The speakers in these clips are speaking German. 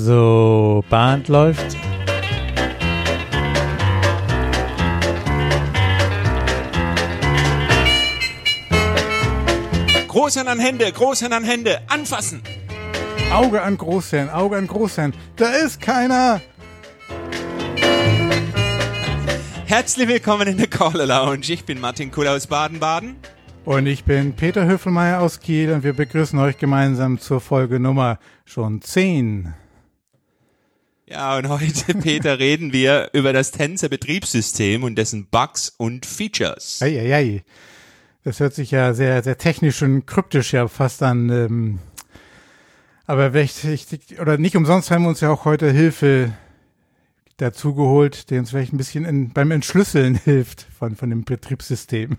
So, Band läuft. Großhirn an Hände, Großhirn an Hände, anfassen. Auge an Großhirn, Auge an Großhirn. Da ist keiner. Herzlich willkommen in der Caller Lounge. Ich bin Martin Kuhl aus Baden-Baden. Und ich bin Peter Höfelmeier aus Kiel und wir begrüßen euch gemeinsam zur Folge Nummer schon 10. Ja, und heute, Peter, reden wir über das Tänzer Betriebssystem und dessen Bugs und Features. Eieiei. Das hört sich ja sehr, sehr technisch und kryptisch ja fast an. Ähm, aber vielleicht, ich, oder nicht umsonst haben wir uns ja auch heute Hilfe dazugeholt, die uns vielleicht ein bisschen in, beim Entschlüsseln hilft von, von dem Betriebssystem.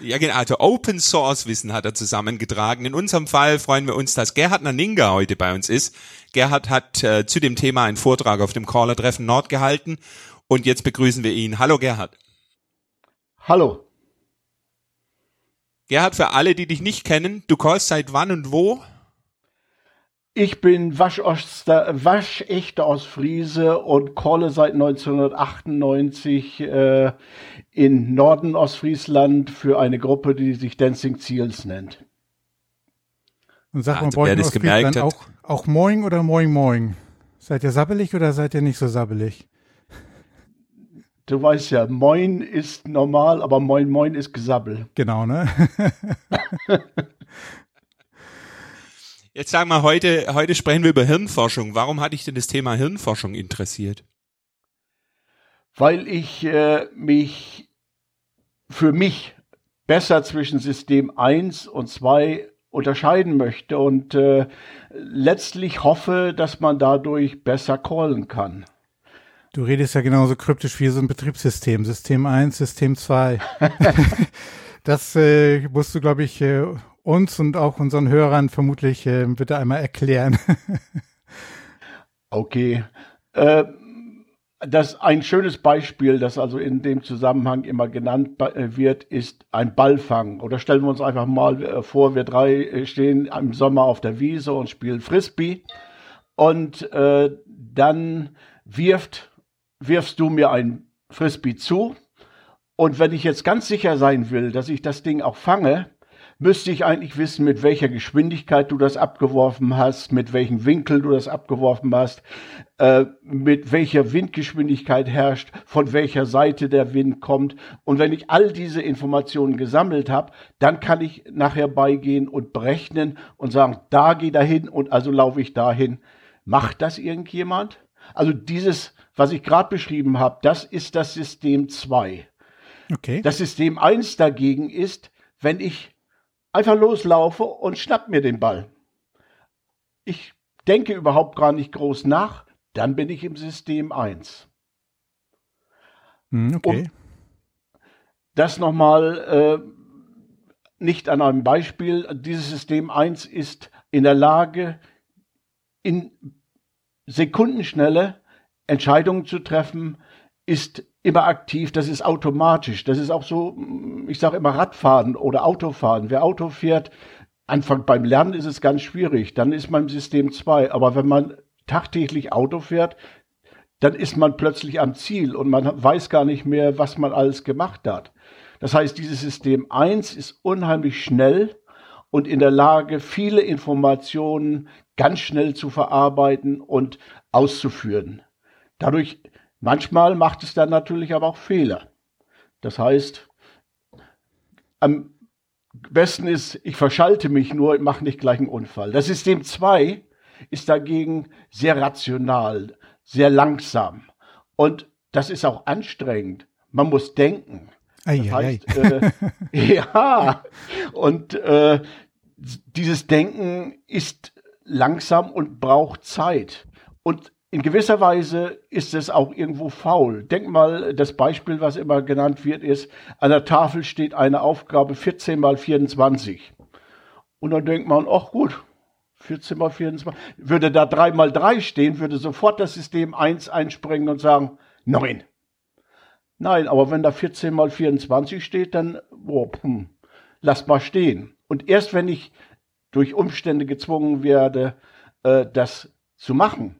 Ja, genau. Also Open Source Wissen hat er zusammengetragen. In unserem Fall freuen wir uns, dass Gerhard Naninga heute bei uns ist. Gerhard hat äh, zu dem Thema einen Vortrag auf dem Caller-Treffen Nord gehalten. Und jetzt begrüßen wir ihn. Hallo Gerhard. Hallo. Gerhard, für alle, die dich nicht kennen, du callst seit wann und wo? Ich bin waschechter, waschechter Ostfriese und calle seit 1998 äh, in Norden Ostfriesland für eine Gruppe, die sich Dancing Seals nennt. Und sag also, mal, wer das gemerkt hat. Auch, auch Moing oder Moing Moing? Seid ihr sabbelig oder seid ihr nicht so sabbelig? Du weißt ja, Moin ist normal, aber Moin Moin ist Gesabbel. Genau, ne? Jetzt sagen wir heute, heute sprechen wir über Hirnforschung. Warum hat dich denn das Thema Hirnforschung interessiert? Weil ich äh, mich für mich besser zwischen System 1 und 2 unterscheiden möchte und äh, letztlich hoffe, dass man dadurch besser callen kann. Du redest ja genauso kryptisch wie so ein Betriebssystem. System 1, System 2. das äh, musst du, glaube ich, äh, uns und auch unseren Hörern vermutlich äh, bitte einmal erklären. okay. Äh, das ein schönes Beispiel, das also in dem Zusammenhang immer genannt äh, wird, ist ein Ballfang. Oder stellen wir uns einfach mal äh, vor, wir drei äh, stehen im Sommer auf der Wiese und spielen Frisbee. Und äh, dann wirft, wirfst du mir ein Frisbee zu. Und wenn ich jetzt ganz sicher sein will, dass ich das Ding auch fange, müsste ich eigentlich wissen, mit welcher Geschwindigkeit du das abgeworfen hast, mit welchem Winkel du das abgeworfen hast, äh, mit welcher Windgeschwindigkeit herrscht, von welcher Seite der Wind kommt. Und wenn ich all diese Informationen gesammelt habe, dann kann ich nachher beigehen und berechnen und sagen, da geh dahin und also laufe ich dahin. Macht das irgendjemand? Also dieses, was ich gerade beschrieben habe, das ist das System 2. Okay. Das System 1 dagegen ist, wenn ich einfach loslaufe und schnapp mir den Ball. Ich denke überhaupt gar nicht groß nach, dann bin ich im System 1. Hm, okay. Um das nochmal äh, nicht an einem Beispiel. Dieses System 1 ist in der Lage, in Sekundenschnelle Entscheidungen zu treffen, ist immer aktiv, das ist automatisch. Das ist auch so, ich sage immer Radfahren oder Autofahren. Wer Auto fährt, Anfang beim Lernen ist es ganz schwierig, dann ist man im System 2. Aber wenn man tagtäglich Auto fährt, dann ist man plötzlich am Ziel und man weiß gar nicht mehr, was man alles gemacht hat. Das heißt, dieses System 1 ist unheimlich schnell und in der Lage, viele Informationen ganz schnell zu verarbeiten und auszuführen. Dadurch Manchmal macht es dann natürlich aber auch Fehler. Das heißt, am besten ist, ich verschalte mich nur und mache nicht gleich einen Unfall. Das System 2 ist dagegen sehr rational, sehr langsam. Und das ist auch anstrengend. Man muss denken. Ei, das heißt, äh, ja, und äh, dieses Denken ist langsam und braucht Zeit. Und in gewisser Weise ist es auch irgendwo faul. Denk mal, das Beispiel, was immer genannt wird, ist, an der Tafel steht eine Aufgabe 14 mal 24. Und dann denkt man, ach gut, 14 mal 24. Würde da 3 mal 3 stehen, würde sofort das System 1 einspringen und sagen, 9. Nein, aber wenn da 14 mal 24 steht, dann, boah, hm, lass mal stehen. Und erst wenn ich durch Umstände gezwungen werde, äh, das zu machen,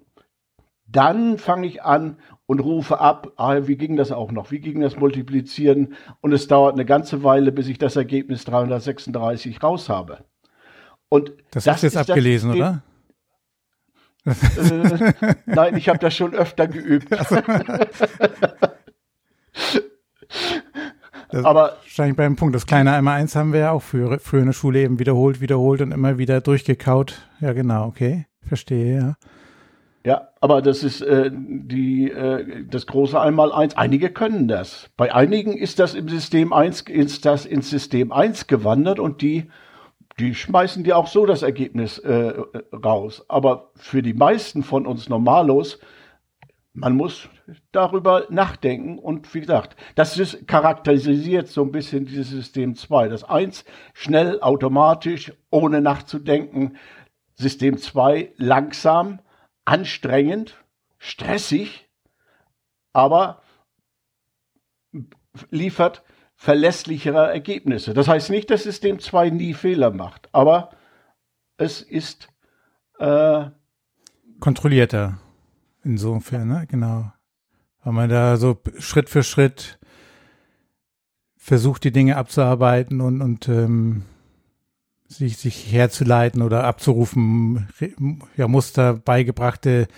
dann fange ich an und rufe ab, ah, wie ging das auch noch? Wie ging das Multiplizieren? Und es dauert eine ganze Weile, bis ich das Ergebnis 336 raus habe. Und das, das hast du jetzt abgelesen, oder? Äh, nein, ich habe das schon öfter geübt. Das Aber wahrscheinlich beim Punkt. Das kleine einmal eins haben wir ja auch früher, früher in der Schule eben wiederholt, wiederholt und immer wieder durchgekaut. Ja, genau, okay. Verstehe, ja. Ja, aber das ist äh, die, äh, das große Einmaleins. Einige können das. Bei einigen ist das im System 1, ist das ins System 1 gewandert und die, die schmeißen dir auch so das Ergebnis äh, raus. Aber für die meisten von uns Normalos, man muss darüber nachdenken und wie gesagt, das ist charakterisiert so ein bisschen dieses System 2. Das 1 schnell, automatisch, ohne nachzudenken. System 2 langsam, anstrengend, stressig, aber liefert verlässlichere Ergebnisse. Das heißt nicht, dass System 2 nie Fehler macht, aber es ist äh, kontrollierter insofern, ne? genau. Weil man da so Schritt für Schritt versucht, die Dinge abzuarbeiten und, und ähm, sich, sich herzuleiten oder abzurufen, ja, Muster beigebrachte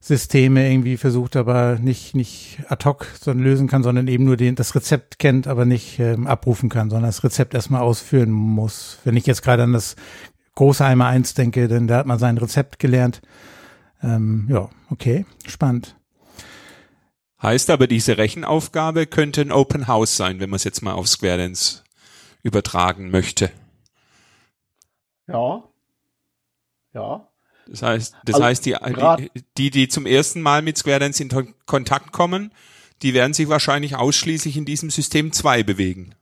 Systeme irgendwie versucht, aber nicht, nicht ad hoc sondern lösen kann, sondern eben nur den, das Rezept kennt, aber nicht ähm, abrufen kann, sondern das Rezept erstmal ausführen muss. Wenn ich jetzt gerade an das große Einmal eins denke, dann da hat man sein Rezept gelernt. Ähm, ja, okay, spannend. Heißt aber, diese Rechenaufgabe könnte ein Open House sein, wenn man es jetzt mal auf Square übertragen möchte. Ja. Ja. Das heißt, das also heißt, die, die, die zum ersten Mal mit Square Dance in Kontakt kommen, die werden sich wahrscheinlich ausschließlich in diesem System 2 bewegen.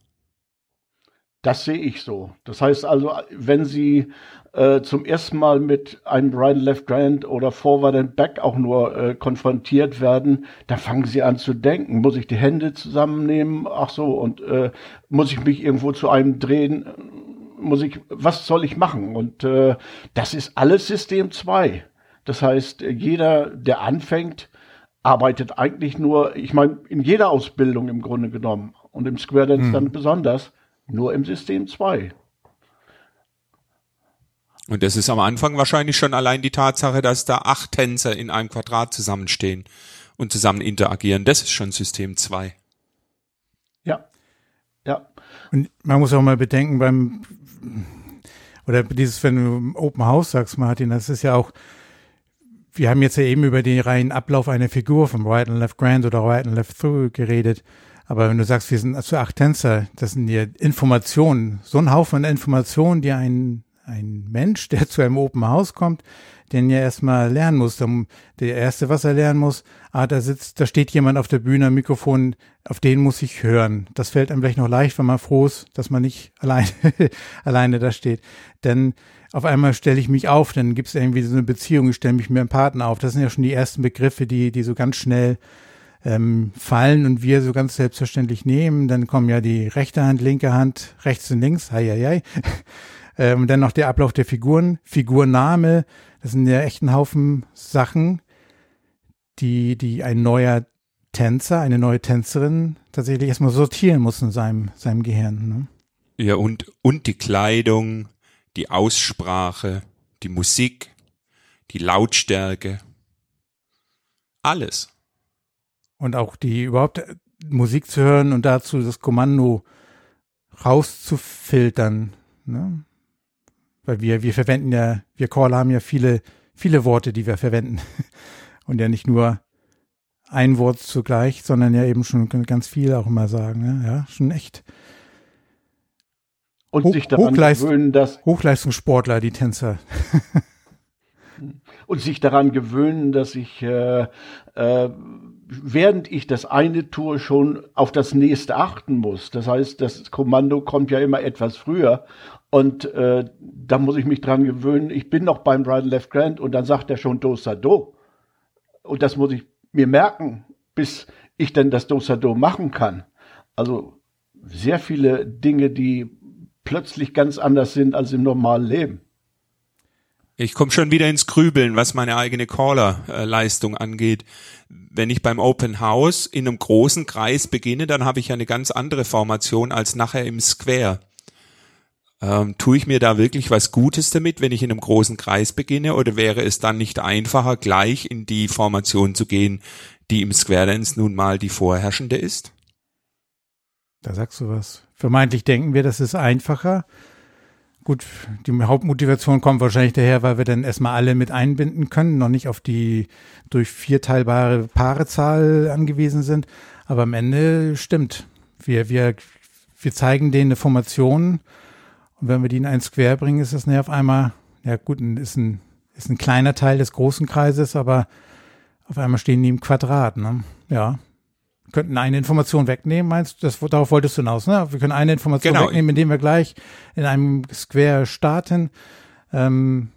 Das sehe ich so. Das heißt also, wenn Sie äh, zum ersten Mal mit einem Right Left Grand oder Forward and Back auch nur äh, konfrontiert werden, dann fangen Sie an zu denken. Muss ich die Hände zusammennehmen? Ach so, und äh, muss ich mich irgendwo zu einem drehen? Muss ich, was soll ich machen? Und äh, das ist alles System 2. Das heißt, jeder, der anfängt, arbeitet eigentlich nur, ich meine, in jeder Ausbildung im Grunde genommen und im Square Dance hm. dann besonders, nur im System 2. Und das ist am Anfang wahrscheinlich schon allein die Tatsache, dass da acht Tänzer in einem Quadrat zusammenstehen und zusammen interagieren. Das ist schon System 2. Ja. Ja. Und man muss auch mal bedenken, beim oder dieses, wenn du Open House sagst, Martin, das ist ja auch, wir haben jetzt ja eben über den reinen Ablauf einer Figur vom Right and Left Grand oder Right and Left Through geredet. Aber wenn du sagst, wir sind zu acht Tänzer, das sind ja Informationen, so ein Haufen Informationen, die ein, ein Mensch, der zu einem Open House kommt, den ja erstmal lernen muss. Der erste, was er lernen muss, ah, da sitzt, da steht jemand auf der Bühne, Mikrofon, auf den muss ich hören. Das fällt einem vielleicht noch leicht, wenn man froh ist, dass man nicht alleine, alleine da steht. Denn auf einmal stelle ich mich auf, dann gibt es irgendwie so eine Beziehung, ich stelle mich mit einem Partner auf. Das sind ja schon die ersten Begriffe, die, die so ganz schnell ähm, fallen und wir so ganz selbstverständlich nehmen. Dann kommen ja die rechte Hand, linke Hand, rechts und links, hei, hei, hei. Ähm, dann noch der Ablauf der Figuren, Figurname, das sind ja echt ein Haufen Sachen, die, die ein neuer Tänzer, eine neue Tänzerin tatsächlich erstmal sortieren muss in seinem, seinem Gehirn. Ne? Ja, und, und die Kleidung, die Aussprache, die Musik, die Lautstärke. Alles. Und auch die überhaupt äh, Musik zu hören und dazu das Kommando rauszufiltern. Ne? Weil wir, wir verwenden ja, wir Caller haben ja viele, viele Worte, die wir verwenden. Und ja nicht nur ein Wort zugleich, sondern ja eben schon ganz viel auch immer sagen. Ja, ja schon echt. Und Hoch, sich daran Hochleist gewöhnen, dass. Hochleistungssportler, die Tänzer. und sich daran gewöhnen, dass ich, äh, äh, während ich das eine tue, schon auf das nächste achten muss. Das heißt, das Kommando kommt ja immer etwas früher und äh, da muss ich mich dran gewöhnen. Ich bin noch beim Right and Left Grand und dann sagt er schon Dosa Do. Und das muss ich mir merken, bis ich denn das Dosa Do machen kann. Also sehr viele Dinge, die plötzlich ganz anders sind als im normalen Leben. Ich komme schon wieder ins Grübeln, was meine eigene Caller-Leistung angeht. Wenn ich beim Open House in einem großen Kreis beginne, dann habe ich ja eine ganz andere Formation als nachher im Square. Ähm, tue ich mir da wirklich was Gutes damit, wenn ich in einem großen Kreis beginne, oder wäre es dann nicht einfacher, gleich in die Formation zu gehen, die im Square Dance nun mal die vorherrschende ist? Da sagst du was. Vermeintlich denken wir, das ist einfacher. Gut, die Hauptmotivation kommt wahrscheinlich daher, weil wir dann erstmal alle mit einbinden können, noch nicht auf die durch vier teilbare Paarezahl angewiesen sind. Aber am Ende stimmt. Wir, wir, wir zeigen denen eine Formation und wenn wir die in ein Square bringen, ist das näher auf einmal, ja gut, ist ein, ist ein kleiner Teil des großen Kreises, aber auf einmal stehen die im Quadrat, ne? Ja. Wir könnten eine Information wegnehmen, meinst du? Das, darauf wolltest du hinaus, ne? Wir können eine Information genau. wegnehmen, indem wir gleich in einem Square starten. Ähm,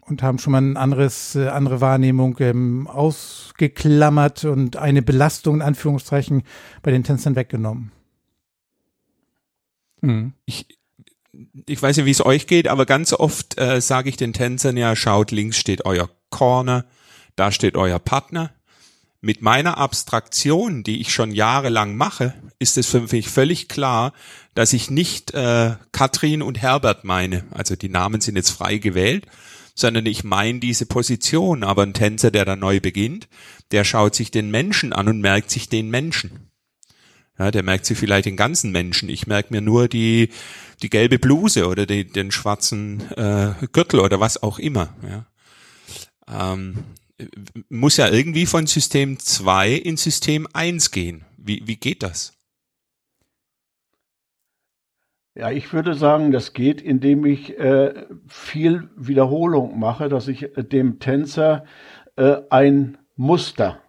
und haben schon mal ein anderes, äh, andere Wahrnehmung ähm, ausgeklammert und eine Belastung in Anführungszeichen bei den Tänzern weggenommen. Mhm. Ich, ich weiß nicht, wie es euch geht, aber ganz oft äh, sage ich den Tänzern ja, schaut, links steht euer Corner, da steht euer Partner. Mit meiner Abstraktion, die ich schon jahrelang mache, ist es für mich völlig klar, dass ich nicht äh, Katrin und Herbert meine. Also die Namen sind jetzt frei gewählt, sondern ich meine diese Position. Aber ein Tänzer, der da neu beginnt, der schaut sich den Menschen an und merkt sich den Menschen. Ja, der merkt sich vielleicht den ganzen Menschen. Ich merke mir nur die, die gelbe Bluse oder die, den schwarzen äh, Gürtel oder was auch immer. Ja. Ähm, muss ja irgendwie von System 2 in System 1 gehen. Wie, wie geht das? Ja, ich würde sagen, das geht, indem ich äh, viel Wiederholung mache, dass ich äh, dem Tänzer äh, ein Muster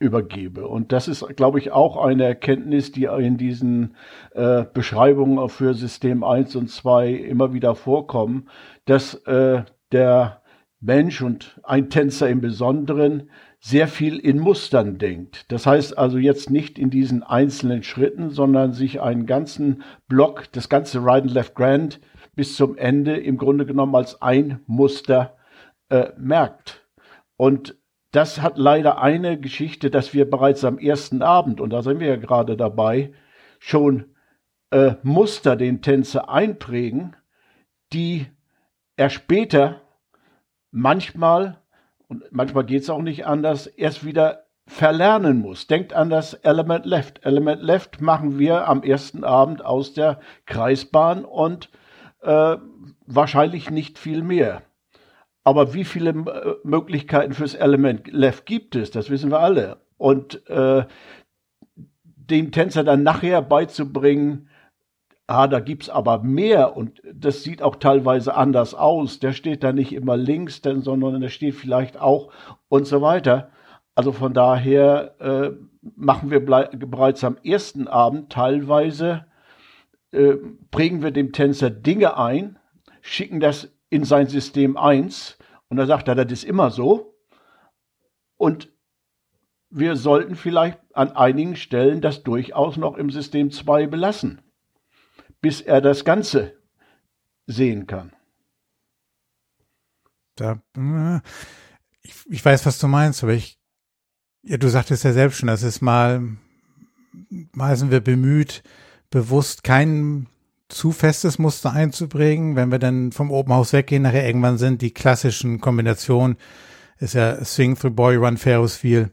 übergebe. Und das ist, glaube ich, auch eine Erkenntnis, die in diesen äh, Beschreibungen für System 1 und 2 immer wieder vorkommen, dass äh, der Mensch und ein Tänzer im Besonderen sehr viel in Mustern denkt. Das heißt also jetzt nicht in diesen einzelnen Schritten, sondern sich einen ganzen Block, das ganze Right and Left Grand bis zum Ende im Grunde genommen als ein Muster äh, merkt. Und das hat leider eine Geschichte, dass wir bereits am ersten Abend, und da sind wir ja gerade dabei, schon äh, Muster den Tänzer einprägen, die er später manchmal, und manchmal geht es auch nicht anders, erst wieder verlernen muss. Denkt an das Element Left. Element Left machen wir am ersten Abend aus der Kreisbahn und äh, wahrscheinlich nicht viel mehr. Aber wie viele äh, Möglichkeiten fürs Element Left gibt es? Das wissen wir alle. Und äh, dem Tänzer dann nachher beizubringen, ah, da gibt's aber mehr und das sieht auch teilweise anders aus. Der steht da nicht immer links, denn, sondern der steht vielleicht auch und so weiter. Also von daher äh, machen wir bereits am ersten Abend teilweise, äh, prägen wir dem Tänzer Dinge ein, schicken das in sein System 1 und da sagt er, das ist immer so. Und wir sollten vielleicht an einigen Stellen das durchaus noch im System 2 belassen, bis er das Ganze sehen kann. Da, ich, ich weiß, was du meinst, aber ich, ja, du sagtest ja selbst schon, das ist mal, mal sind wir bemüht, bewusst keinen zu festes Muster einzubringen. Wenn wir dann vom Open House weggehen, nachher irgendwann sind die klassischen Kombinationen, ist ja Swing Through Boy, Run Ferris Wheel.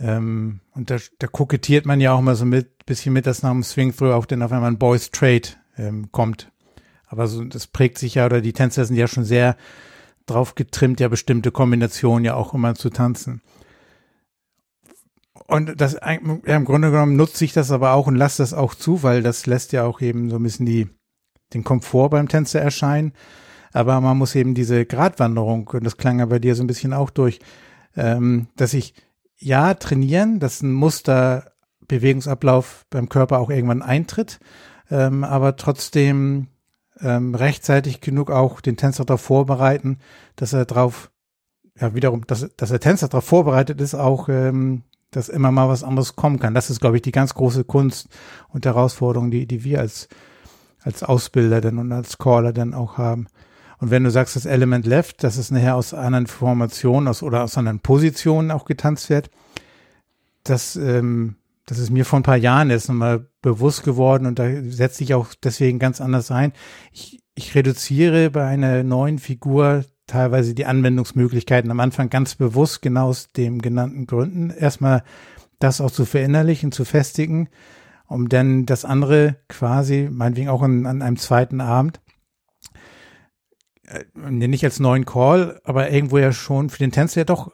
Ähm, und da, da kokettiert man ja auch mal so mit, bisschen mit, dass nach dem Swing Through auch dann auf einmal ein Boys Trade ähm, kommt. Aber so, das prägt sich ja, oder die Tänzer sind ja schon sehr drauf getrimmt, ja bestimmte Kombinationen ja auch immer zu tanzen. Und das ja, im Grunde genommen nutze ich das aber auch und lasse das auch zu, weil das lässt ja auch eben so ein bisschen die, den Komfort beim Tänzer erscheinen. Aber man muss eben diese Gratwanderung, und das klang ja bei dir so ein bisschen auch durch, ähm, dass ich ja trainieren, dass ein Muster Bewegungsablauf beim Körper auch irgendwann eintritt, ähm, aber trotzdem ähm, rechtzeitig genug auch den Tänzer darauf vorbereiten, dass er drauf, ja wiederum, dass, dass der Tänzer darauf vorbereitet ist, auch ähm, dass immer mal was anderes kommen kann. Das ist, glaube ich, die ganz große Kunst und Herausforderung, die, die wir als, als Ausbilder denn und als Caller dann auch haben. Und wenn du sagst, das Element Left, dass es nachher aus anderen Formationen aus, oder aus anderen Positionen auch getanzt wird, das, ähm, das ist mir vor ein paar Jahren jetzt nochmal bewusst geworden und da setze ich auch deswegen ganz anders ein. Ich, ich reduziere bei einer neuen Figur teilweise die Anwendungsmöglichkeiten am Anfang ganz bewusst, genau aus dem genannten Gründen. Erstmal das auch zu verinnerlichen, zu festigen, um dann das andere quasi, meinetwegen auch an, an einem zweiten Abend, äh, nicht als neuen Call, aber irgendwo ja schon für den Tänzer ja doch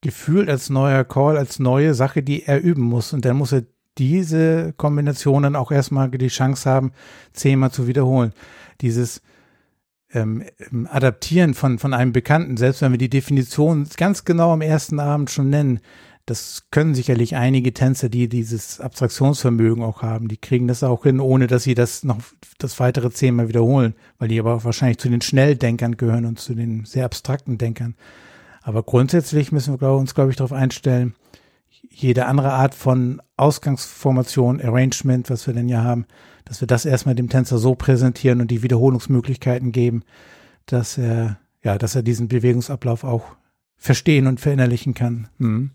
gefühlt als neuer Call, als neue Sache, die er üben muss. Und dann muss er diese Kombinationen auch erstmal die Chance haben, zehnmal zu wiederholen. Dieses ähm, Adaptieren von, von einem Bekannten, selbst wenn wir die Definition ganz genau am ersten Abend schon nennen, das können sicherlich einige Tänzer, die dieses Abstraktionsvermögen auch haben, die kriegen das auch hin, ohne dass sie das noch das weitere zehnmal wiederholen, weil die aber auch wahrscheinlich zu den Schnelldenkern gehören und zu den sehr abstrakten Denkern. Aber grundsätzlich müssen wir uns, glaube ich, darauf einstellen, jede andere Art von Ausgangsformation, Arrangement, was wir denn ja haben, dass wir das erstmal dem Tänzer so präsentieren und die Wiederholungsmöglichkeiten geben, dass er, ja, dass er diesen Bewegungsablauf auch verstehen und verinnerlichen kann. Hm.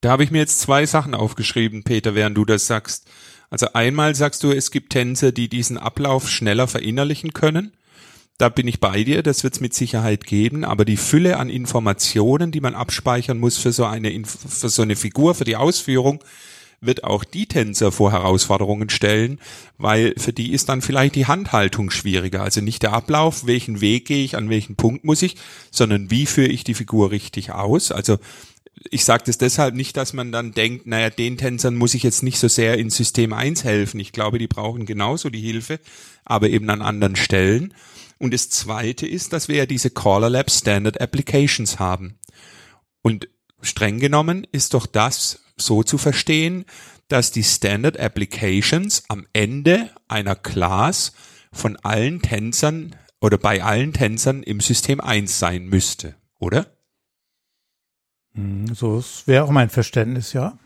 Da habe ich mir jetzt zwei Sachen aufgeschrieben, Peter, während du das sagst. Also einmal sagst du, es gibt Tänzer, die diesen Ablauf schneller verinnerlichen können. Da bin ich bei dir, das wird es mit Sicherheit geben, aber die Fülle an Informationen, die man abspeichern muss für so eine, für so eine Figur, für die Ausführung, wird auch die Tänzer vor Herausforderungen stellen, weil für die ist dann vielleicht die Handhaltung schwieriger. Also nicht der Ablauf, welchen Weg gehe ich, an welchen Punkt muss ich, sondern wie führe ich die Figur richtig aus. Also ich sage das deshalb nicht, dass man dann denkt, naja, den Tänzern muss ich jetzt nicht so sehr in System 1 helfen. Ich glaube, die brauchen genauso die Hilfe, aber eben an anderen Stellen. Und das zweite ist, dass wir ja diese Caller Lab Standard Applications haben. Und streng genommen ist doch das so zu verstehen, dass die Standard Applications am Ende einer Class von allen Tänzern oder bei allen Tänzern im System 1 sein müsste, oder? Hm, so wäre auch mein Verständnis, ja.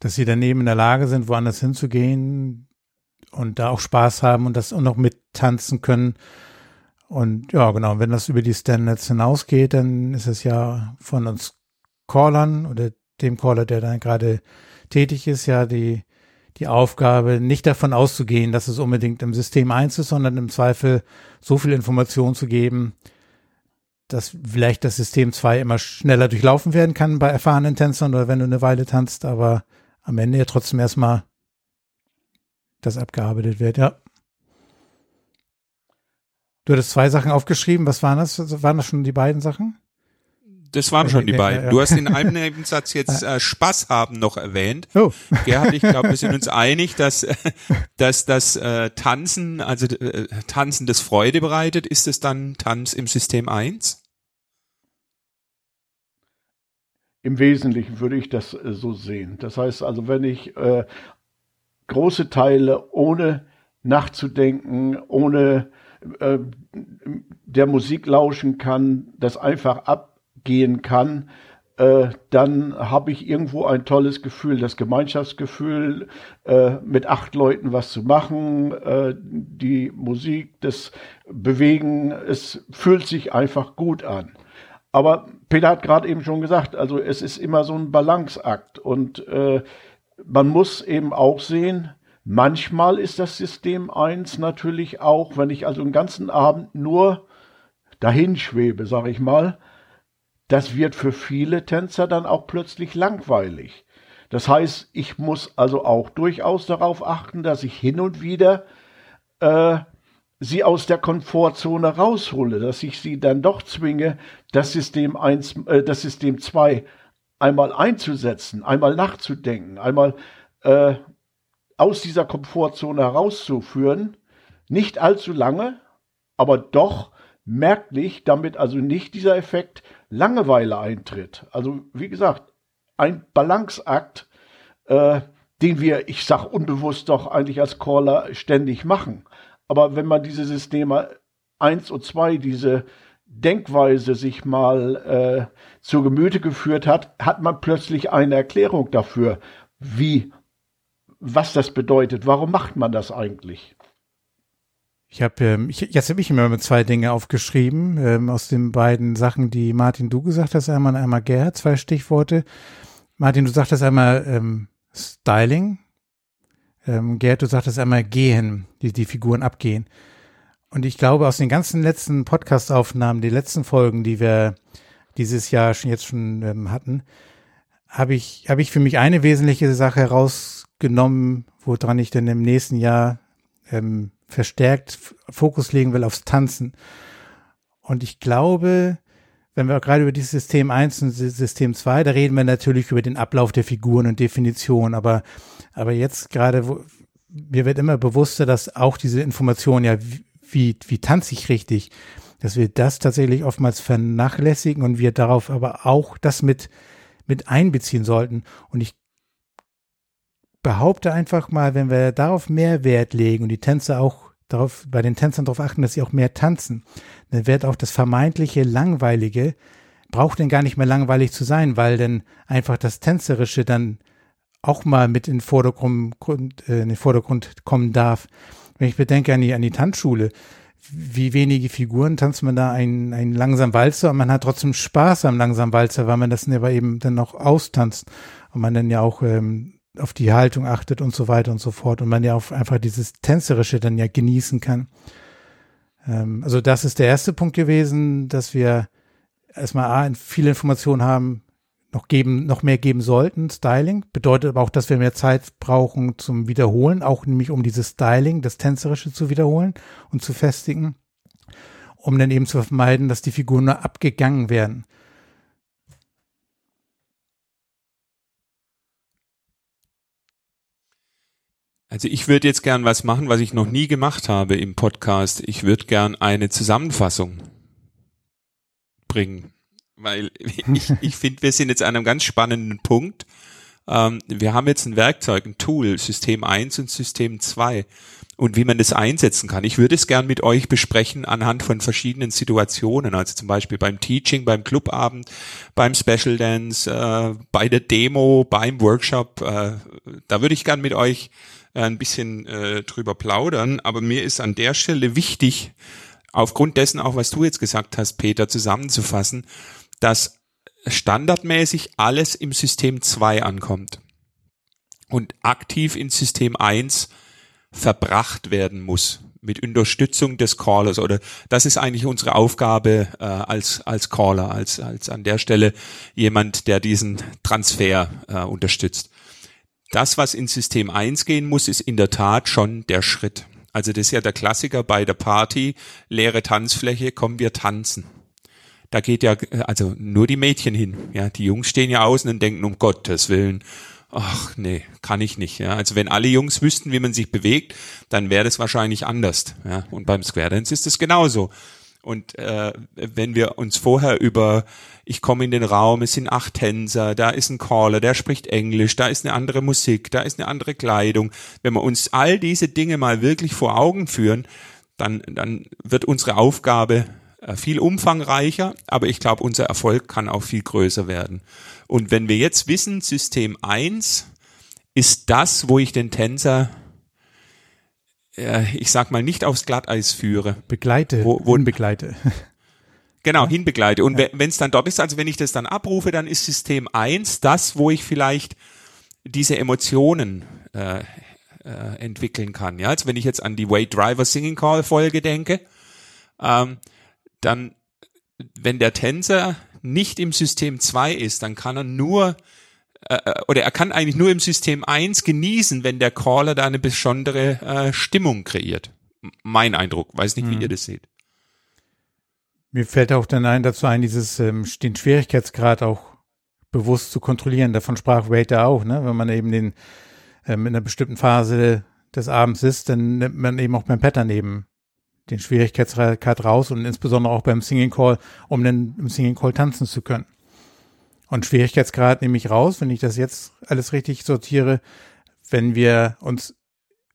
Dass sie daneben in der Lage sind, woanders hinzugehen und da auch Spaß haben und das auch noch mittanzen können. Und ja, genau, wenn das über die Standards hinausgeht, dann ist es ja von uns Callern oder dem Caller, der dann gerade tätig ist, ja die, die Aufgabe, nicht davon auszugehen, dass es unbedingt im System 1 ist, sondern im Zweifel so viel Information zu geben, dass vielleicht das System 2 immer schneller durchlaufen werden kann bei erfahrenen Tänzern oder wenn du eine Weile tanzt, aber am Ende ja trotzdem erstmal das abgearbeitet wird, ja. Du hattest zwei Sachen aufgeschrieben. Was waren das? Waren das schon die beiden Sachen? Das waren schon die beiden. Du hast in einem Nebensatz jetzt äh, Spaß haben noch erwähnt. Oh. Gerhard, ich glaube, wir sind uns einig, dass, dass das äh, Tanzen, also äh, Tanzen das Freude bereitet. Ist es dann Tanz im System 1? Im Wesentlichen würde ich das äh, so sehen. Das heißt also, wenn ich äh, große Teile ohne nachzudenken, ohne äh, der Musik lauschen kann, das einfach ab gehen kann, äh, dann habe ich irgendwo ein tolles Gefühl, das Gemeinschaftsgefühl, äh, mit acht Leuten was zu machen, äh, die Musik, das Bewegen, es fühlt sich einfach gut an. Aber Peter hat gerade eben schon gesagt, also es ist immer so ein Balanceakt und äh, man muss eben auch sehen, manchmal ist das System 1 natürlich auch, wenn ich also den ganzen Abend nur dahin schwebe, sage ich mal, das wird für viele Tänzer dann auch plötzlich langweilig. Das heißt, ich muss also auch durchaus darauf achten, dass ich hin und wieder äh, sie aus der Komfortzone raushole, dass ich sie dann doch zwinge, das System 1, äh, das System 2 einmal einzusetzen, einmal nachzudenken, einmal äh, aus dieser Komfortzone herauszuführen. Nicht allzu lange, aber doch merklich, damit also nicht dieser Effekt Langeweile eintritt. Also wie gesagt, ein Balanceakt, äh, den wir, ich sag unbewusst doch eigentlich als Caller ständig machen. Aber wenn man diese Systeme eins und zwei, diese Denkweise sich mal äh, zu Gemüte geführt hat, hat man plötzlich eine Erklärung dafür, wie was das bedeutet. Warum macht man das eigentlich? Ich habe ähm, ich, jetzt habe ich mit zwei Dinge aufgeschrieben ähm, aus den beiden Sachen, die Martin du gesagt hast, einmal einmal Gerhard, zwei Stichworte. Martin, du sagtest einmal ähm, Styling. Ähm, Gerhard, du sagtest einmal gehen, die die Figuren abgehen. Und ich glaube, aus den ganzen letzten Podcast-Aufnahmen, die letzten Folgen, die wir dieses Jahr schon jetzt schon ähm, hatten, habe ich habe ich für mich eine wesentliche Sache herausgenommen, woran ich dann im nächsten Jahr ähm, verstärkt Fokus legen will aufs Tanzen. Und ich glaube, wenn wir gerade über dieses System 1 und System 2, da reden wir natürlich über den Ablauf der Figuren und Definition, aber, aber jetzt gerade, wo, mir wird immer bewusster, dass auch diese Information, ja, wie, wie tanze ich richtig, dass wir das tatsächlich oftmals vernachlässigen und wir darauf aber auch das mit, mit einbeziehen sollten. Und ich behaupte einfach mal, wenn wir darauf mehr Wert legen und die Tänzer auch darauf, bei den Tänzern darauf achten, dass sie auch mehr tanzen, dann wird auch das vermeintliche Langweilige, braucht denn gar nicht mehr langweilig zu sein, weil denn einfach das Tänzerische dann auch mal mit in den Vordergrund, äh, in den Vordergrund kommen darf. Wenn ich bedenke an die, an die Tanzschule, wie wenige Figuren tanzt man da einen, einen langsamen Walzer und man hat trotzdem Spaß am langsamen Walzer, weil man das aber eben dann noch austanzt und man dann ja auch ähm, auf die Haltung achtet und so weiter und so fort und man ja auch einfach dieses Tänzerische dann ja genießen kann. Ähm, also das ist der erste Punkt gewesen, dass wir erstmal A, viele Informationen haben, noch geben, noch mehr geben sollten. Styling bedeutet aber auch, dass wir mehr Zeit brauchen zum Wiederholen, auch nämlich um dieses Styling, das Tänzerische zu wiederholen und zu festigen, um dann eben zu vermeiden, dass die Figuren nur abgegangen werden. Also ich würde jetzt gern was machen, was ich noch nie gemacht habe im Podcast. Ich würde gern eine Zusammenfassung bringen, weil ich, ich finde, wir sind jetzt an einem ganz spannenden Punkt. Ähm, wir haben jetzt ein Werkzeug, ein Tool, System 1 und System 2 und wie man das einsetzen kann. Ich würde es gern mit euch besprechen anhand von verschiedenen Situationen, also zum Beispiel beim Teaching, beim Clubabend, beim Special Dance, äh, bei der Demo, beim Workshop. Äh, da würde ich gern mit euch ein bisschen äh, drüber plaudern, aber mir ist an der Stelle wichtig, aufgrund dessen auch, was du jetzt gesagt hast, Peter, zusammenzufassen, dass standardmäßig alles im System 2 ankommt und aktiv in System 1 verbracht werden muss mit Unterstützung des Callers. Oder das ist eigentlich unsere Aufgabe äh, als als Caller als als an der Stelle jemand der diesen Transfer äh, unterstützt das, was in System 1 gehen muss, ist in der Tat schon der Schritt. Also das ist ja der Klassiker bei der Party, leere Tanzfläche, kommen wir tanzen. Da geht ja also nur die Mädchen hin. Ja, die Jungs stehen ja außen und denken um Gottes Willen, ach nee, kann ich nicht. Ja, also wenn alle Jungs wüssten, wie man sich bewegt, dann wäre das wahrscheinlich anders. Ja, und beim Square Dance ist es genauso. Und äh, wenn wir uns vorher über, ich komme in den Raum, es sind acht Tänzer, da ist ein Caller, der spricht Englisch, da ist eine andere Musik, da ist eine andere Kleidung. Wenn wir uns all diese Dinge mal wirklich vor Augen führen, dann, dann wird unsere Aufgabe äh, viel umfangreicher, aber ich glaube, unser Erfolg kann auch viel größer werden. Und wenn wir jetzt wissen, System 1 ist das, wo ich den Tänzer äh, ich sag mal, nicht aufs Glatteis führe. Begleite, wo, wo begleite. Genau, hinbegleite. Und ja. wenn es dann dort ist, also wenn ich das dann abrufe, dann ist System 1 das, wo ich vielleicht diese Emotionen äh, äh, entwickeln kann. Ja, also wenn ich jetzt an die Wade Driver Singing Call Folge denke, ähm, dann, wenn der Tänzer nicht im System 2 ist, dann kann er nur äh, äh, oder er kann eigentlich nur im System 1 genießen, wenn der Caller da eine besondere äh, Stimmung kreiert. Mein Eindruck, weiß nicht, wie mhm. ihr das seht. Mir fällt auch dann ein, dazu ein, dieses ähm, den Schwierigkeitsgrad auch bewusst zu kontrollieren. Davon sprach Waiter auch, ne? Wenn man eben den ähm, in einer bestimmten Phase des Abends ist, dann nimmt man eben auch beim Pattern eben den Schwierigkeitsgrad raus und insbesondere auch beim Singing Call, um dann im Singing Call tanzen zu können. Und Schwierigkeitsgrad nehme ich raus, wenn ich das jetzt alles richtig sortiere, wenn wir uns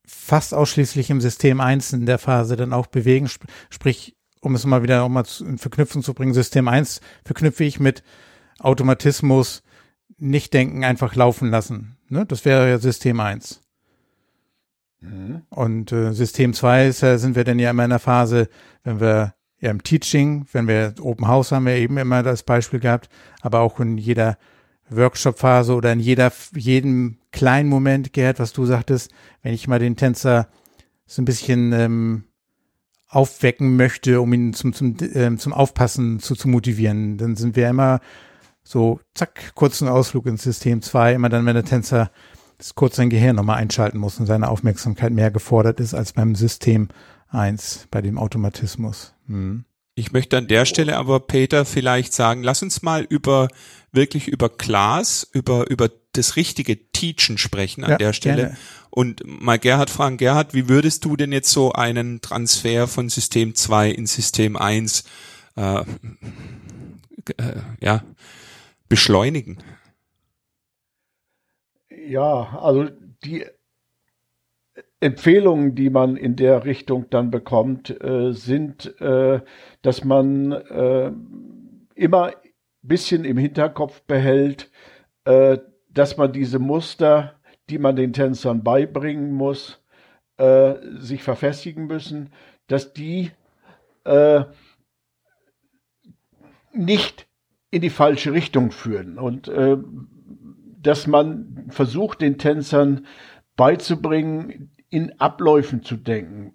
fast ausschließlich im System 1 in der Phase dann auch bewegen, sp sprich, um es mal wieder auch mal in Verknüpfung zu bringen, System 1 verknüpfe ich mit Automatismus, nicht denken, einfach laufen lassen. Ne? Das wäre ja System 1. Mhm. Und äh, System 2 ist, äh, sind wir dann ja immer in der Phase, wenn wir ja im Teaching, wenn wir Open House haben wir eben immer das Beispiel gehabt, aber auch in jeder Workshop-Phase oder in jeder, jedem kleinen Moment, Gerhard, was du sagtest, wenn ich mal den Tänzer so ein bisschen ähm, aufwecken möchte, um ihn zum, zum, ähm, zum Aufpassen zu, zu motivieren, dann sind wir immer so, zack, kurzen Ausflug ins System 2, immer dann, wenn der Tänzer das kurz sein Gehirn nochmal einschalten muss und seine Aufmerksamkeit mehr gefordert ist als beim System 1, bei dem Automatismus. Hm. Ich möchte an der Stelle aber Peter vielleicht sagen, lass uns mal über wirklich über Class, über über das richtige Teachen sprechen an ja, der Stelle gerne. und mal Gerhard fragen, Gerhard, wie würdest du denn jetzt so einen Transfer von System 2 in System 1 äh, äh, ja beschleunigen? Ja, also die Empfehlungen, die man in der Richtung dann bekommt, äh, sind, äh, dass man äh, immer ein bisschen im Hinterkopf behält, äh, dass man diese Muster, die man den Tänzern beibringen muss, äh, sich verfestigen müssen, dass die äh, nicht in die falsche Richtung führen und dass man versucht, den Tänzern beizubringen, in Abläufen zu denken.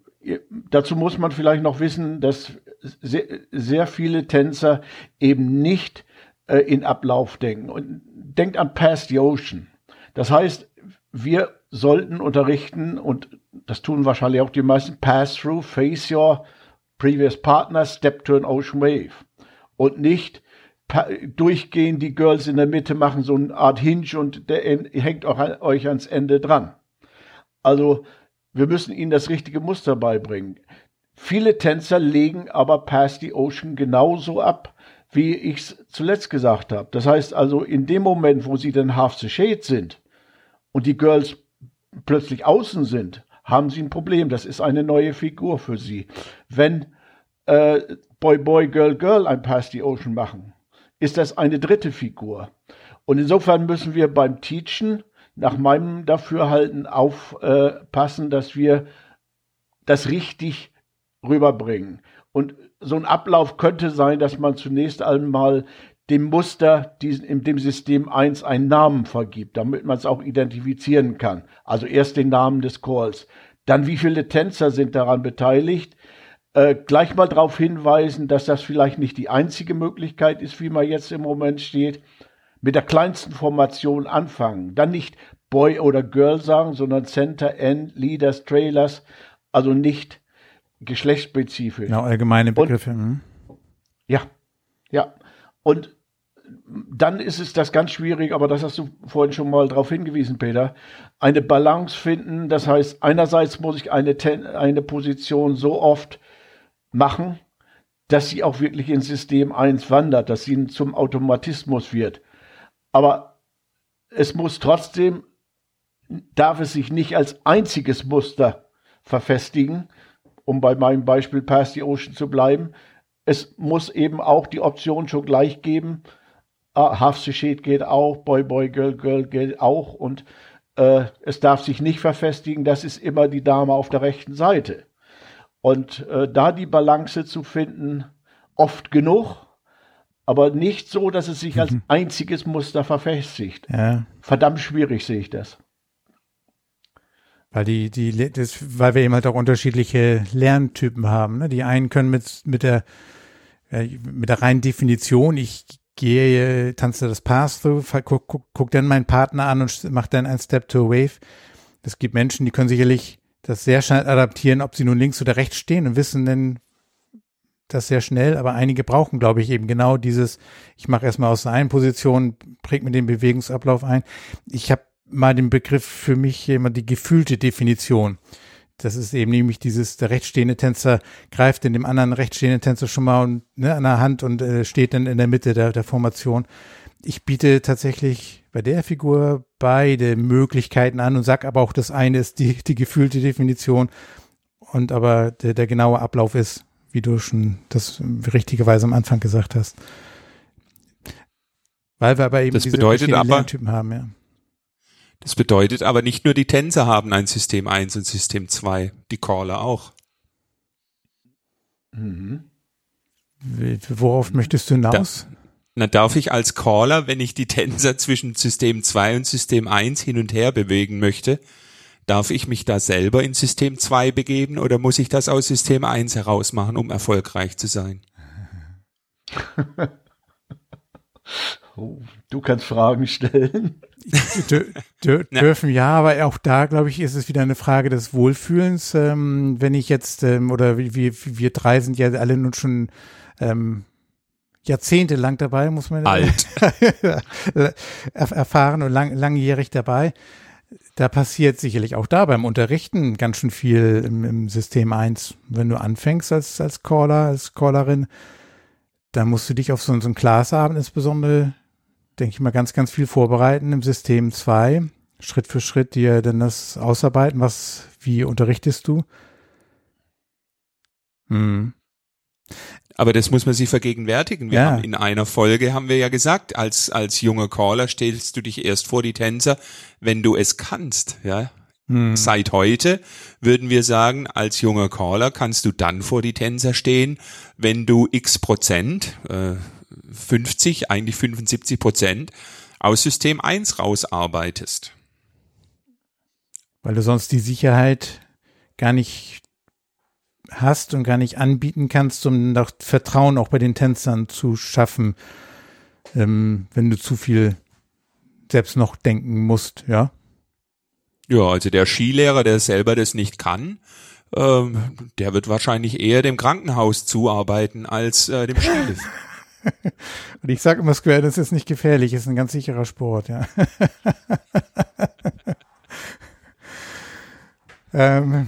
Dazu muss man vielleicht noch wissen, dass sehr, sehr viele Tänzer eben nicht äh, in Ablauf denken. Und denkt an Pass the Ocean. Das heißt, wir sollten unterrichten, und das tun wahrscheinlich auch die meisten, Pass through, face your previous partner, step to an ocean wave. Und nicht durchgehen, die Girls in der Mitte machen so eine Art Hinge und der hängt auch an, euch ans Ende dran. Also wir müssen ihnen das richtige Muster beibringen. Viele Tänzer legen aber Pass the Ocean genauso ab, wie ich es zuletzt gesagt habe. Das heißt also, in dem Moment, wo sie dann Half the Shade sind und die Girls plötzlich außen sind, haben sie ein Problem. Das ist eine neue Figur für sie. Wenn äh, Boy, Boy, Girl, Girl ein Pass the Ocean machen, ist das eine dritte Figur. Und insofern müssen wir beim Teachen nach meinem Dafürhalten aufpassen, dass wir das richtig rüberbringen. Und so ein Ablauf könnte sein, dass man zunächst einmal dem Muster diesen, in dem System 1 einen Namen vergibt, damit man es auch identifizieren kann. Also erst den Namen des Calls. Dann wie viele Tänzer sind daran beteiligt. Äh, gleich mal darauf hinweisen, dass das vielleicht nicht die einzige Möglichkeit ist, wie man jetzt im Moment steht mit der kleinsten Formation anfangen. Dann nicht Boy oder Girl sagen, sondern Center, End, Leaders, Trailers, also nicht geschlechtsspezifisch. Genau, allgemeine Begriffe. Und, mhm. ja, ja. Und dann ist es das ganz schwierig, aber das hast du vorhin schon mal darauf hingewiesen, Peter, eine Balance finden. Das heißt, einerseits muss ich eine, eine Position so oft machen, dass sie auch wirklich ins System 1 wandert, dass sie zum Automatismus wird. Aber es muss trotzdem, darf es sich nicht als einziges Muster verfestigen, um bei meinem Beispiel Pass the Ocean zu bleiben. Es muss eben auch die Option schon gleich geben, ah, Half the Shade geht auch, Boy, Boy, Girl, Girl geht auch und äh, es darf sich nicht verfestigen, das ist immer die Dame auf der rechten Seite. Und äh, da die Balance zu finden, oft genug, aber nicht so, dass es sich als mhm. einziges Muster verfestigt. Ja. Verdammt schwierig sehe ich das. Weil die, die, das, weil wir eben halt auch unterschiedliche Lerntypen haben. Ne? Die einen können mit, mit der, mit der reinen Definition, ich gehe, tanze das Pass-Through, guck, guck, guck dann meinen Partner an und mache dann ein Step to a Wave. Es gibt Menschen, die können sicherlich das sehr schnell adaptieren, ob sie nun links oder rechts stehen und wissen dann, das sehr schnell, aber einige brauchen, glaube ich, eben genau dieses, ich mache erstmal aus der einen Position, prägt mir den Bewegungsablauf ein. Ich habe mal den Begriff für mich immer die gefühlte Definition. Das ist eben nämlich dieses, der rechtsstehende Tänzer greift in dem anderen rechtsstehenden Tänzer schon mal und, ne, an der Hand und äh, steht dann in der Mitte der, der Formation. Ich biete tatsächlich bei der Figur beide Möglichkeiten an und sag aber auch, das eine ist die, die gefühlte Definition und aber der, der genaue Ablauf ist wie du schon das richtigerweise am Anfang gesagt hast. Weil wir aber eben das diese bedeutet aber, Typen haben, ja. Das bedeutet aber nicht nur die Tänzer haben ein System 1 und System 2, die Caller auch. Mhm. Worauf möchtest du hinaus? Da, na, darf ich als Caller, wenn ich die Tänzer zwischen System 2 und System 1 hin und her bewegen möchte, darf ich mich da selber in System 2 begeben oder muss ich das aus System 1 heraus machen, um erfolgreich zu sein? oh, du kannst Fragen stellen. dürfen ja, aber auch da, glaube ich, ist es wieder eine Frage des Wohlfühlens. Ähm, wenn ich jetzt, ähm, oder wir, wir drei sind ja alle nun schon ähm, jahrzehntelang dabei, muss man alt erfahren und lang, langjährig dabei. Da passiert sicherlich auch da beim Unterrichten ganz schön viel im, im System 1. Wenn du anfängst als, als Caller, als Callerin, dann musst du dich auf so, so einen Classabend insbesondere, denke ich mal, ganz, ganz viel vorbereiten im System 2. Schritt für Schritt dir dann das ausarbeiten, was, wie unterrichtest du? Hm. Aber das muss man sich vergegenwärtigen. Wir ja. haben in einer Folge haben wir ja gesagt, als, als junger Caller stellst du dich erst vor die Tänzer, wenn du es kannst, ja. Hm. Seit heute würden wir sagen, als junger Caller kannst du dann vor die Tänzer stehen, wenn du x Prozent, äh, 50, eigentlich 75 Prozent aus System 1 rausarbeitest. Weil du sonst die Sicherheit gar nicht hast und gar nicht anbieten kannst, um noch Vertrauen auch bei den Tänzern zu schaffen, ähm, wenn du zu viel selbst noch denken musst, ja? Ja, also der Skilehrer, der selber das nicht kann, ähm, der wird wahrscheinlich eher dem Krankenhaus zuarbeiten als äh, dem Skilift. und ich sage immer, Square, das ist nicht gefährlich, ist ein ganz sicherer Sport, ja. ähm,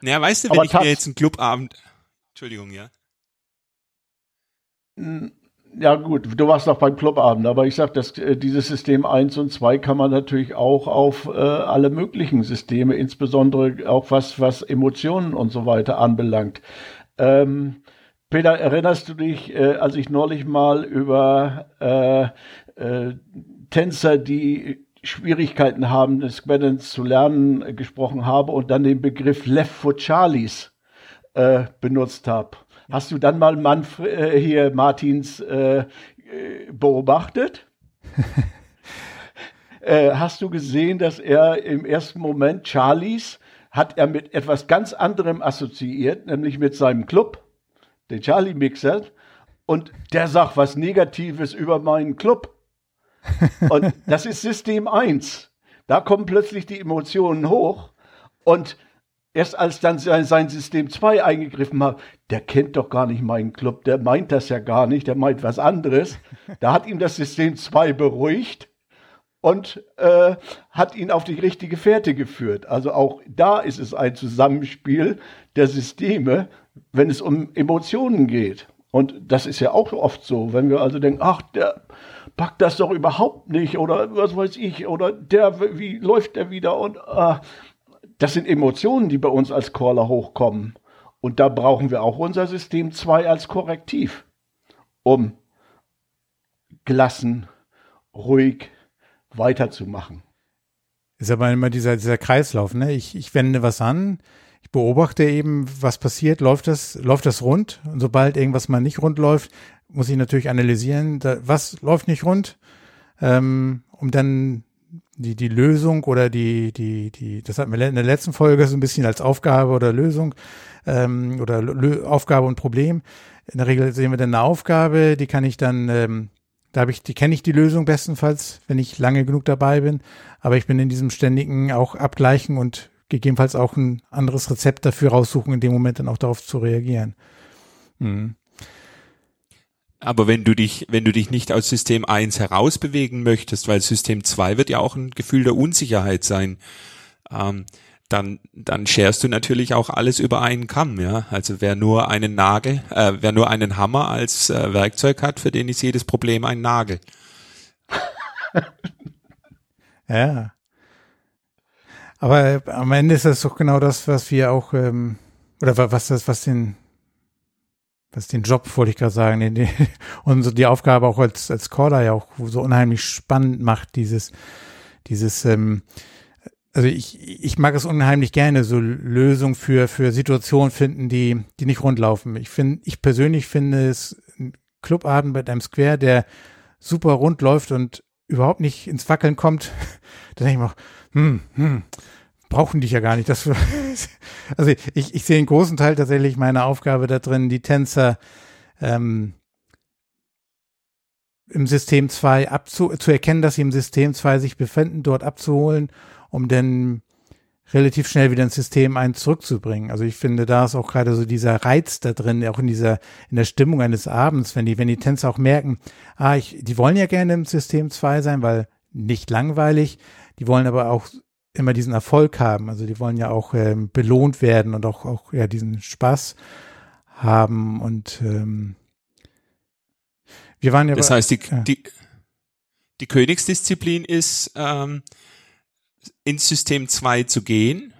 naja, weißt du, wenn Aber ich mir jetzt einen Clubabend. Entschuldigung, ja. Ja gut, du warst noch beim Clubabend, aber ich sag, dass äh, dieses System 1 und 2 kann man natürlich auch auf äh, alle möglichen Systeme, insbesondere auch was, was Emotionen und so weiter anbelangt. Ähm, Peter, erinnerst du dich, äh, als ich neulich mal über äh, äh, Tänzer, die Schwierigkeiten haben, das Squadrons zu lernen, äh, gesprochen habe und dann den Begriff Left for Charlies äh, benutzt habe. Hast du dann mal Manf hier Martins beobachtet? Hast du gesehen, dass er im ersten Moment Charlies hat er mit etwas ganz anderem assoziiert, nämlich mit seinem Club, den Charlie Mixer, und der sagt was Negatives über meinen Club. Und das ist System 1. Da kommen plötzlich die Emotionen hoch und erst als dann sein System 2 eingegriffen hat, der kennt doch gar nicht meinen Club, der meint das ja gar nicht, der meint was anderes. Da hat ihm das System 2 beruhigt und äh, hat ihn auf die richtige Fährte geführt. Also auch da ist es ein Zusammenspiel der Systeme, wenn es um Emotionen geht. Und das ist ja auch oft so, wenn wir also denken, ach, der packt das doch überhaupt nicht oder was weiß ich oder der, wie läuft der wieder und äh, das sind Emotionen, die bei uns als Caller hochkommen. Und da brauchen wir auch unser System 2 als Korrektiv, um gelassen, ruhig weiterzumachen. Ist aber immer dieser, dieser Kreislauf, ne? Ich, ich wende was an, ich beobachte eben, was passiert, läuft das, läuft das rund? Und sobald irgendwas mal nicht rund läuft, muss ich natürlich analysieren, da, was läuft nicht rund, ähm, um dann die, die Lösung oder die, die, die, das hatten wir in der letzten Folge so ein bisschen als Aufgabe oder Lösung ähm, oder Lö Aufgabe und Problem. In der Regel sehen wir dann eine Aufgabe, die kann ich dann, ähm, da habe ich, die kenne ich die Lösung bestenfalls, wenn ich lange genug dabei bin. Aber ich bin in diesem ständigen auch abgleichen und gegebenenfalls auch ein anderes Rezept dafür raussuchen, in dem Moment dann auch darauf zu reagieren. Mhm. Aber wenn du dich, wenn du dich nicht aus System 1 herausbewegen möchtest, weil System 2 wird ja auch ein Gefühl der Unsicherheit sein, ähm, dann, dann scherst du natürlich auch alles über einen Kamm, ja. Also wer nur einen Nagel, äh, wer nur einen Hammer als äh, Werkzeug hat, für den ist jedes Problem ein Nagel. ja. Aber am Ende ist das doch genau das, was wir auch, ähm, oder was das, was den was den Job, wollte ich gerade sagen, den, den, und so die Aufgabe auch als, als Caller ja auch so unheimlich spannend macht, dieses, dieses, ähm, also ich, ich mag es unheimlich gerne, so Lösungen für, für Situationen finden, die, die nicht rundlaufen. Ich finde, ich persönlich finde es ein Clubabend mit einem Square, der super rund läuft und überhaupt nicht ins Wackeln kommt. Da denke ich mir auch, hm, hm, brauchen dich ja gar nicht. Das, also ich, ich sehe einen großen Teil tatsächlich meiner Aufgabe da drin, die Tänzer ähm, im System 2 abzu, zu erkennen, dass sie im System 2 sich befinden, dort abzuholen, um dann relativ schnell wieder ins System 1 zurückzubringen. Also ich finde, da ist auch gerade so dieser Reiz da drin, auch in dieser, in der Stimmung eines Abends, wenn die, wenn die Tänzer auch merken, ah, ich, die wollen ja gerne im System 2 sein, weil nicht langweilig, die wollen aber auch immer diesen Erfolg haben. Also die wollen ja auch ähm, belohnt werden und auch, auch ja diesen Spaß haben und ähm, wir waren ja. Das bei, heißt, die, ja. die, die Königsdisziplin ist, ähm, ins System 2 zu gehen,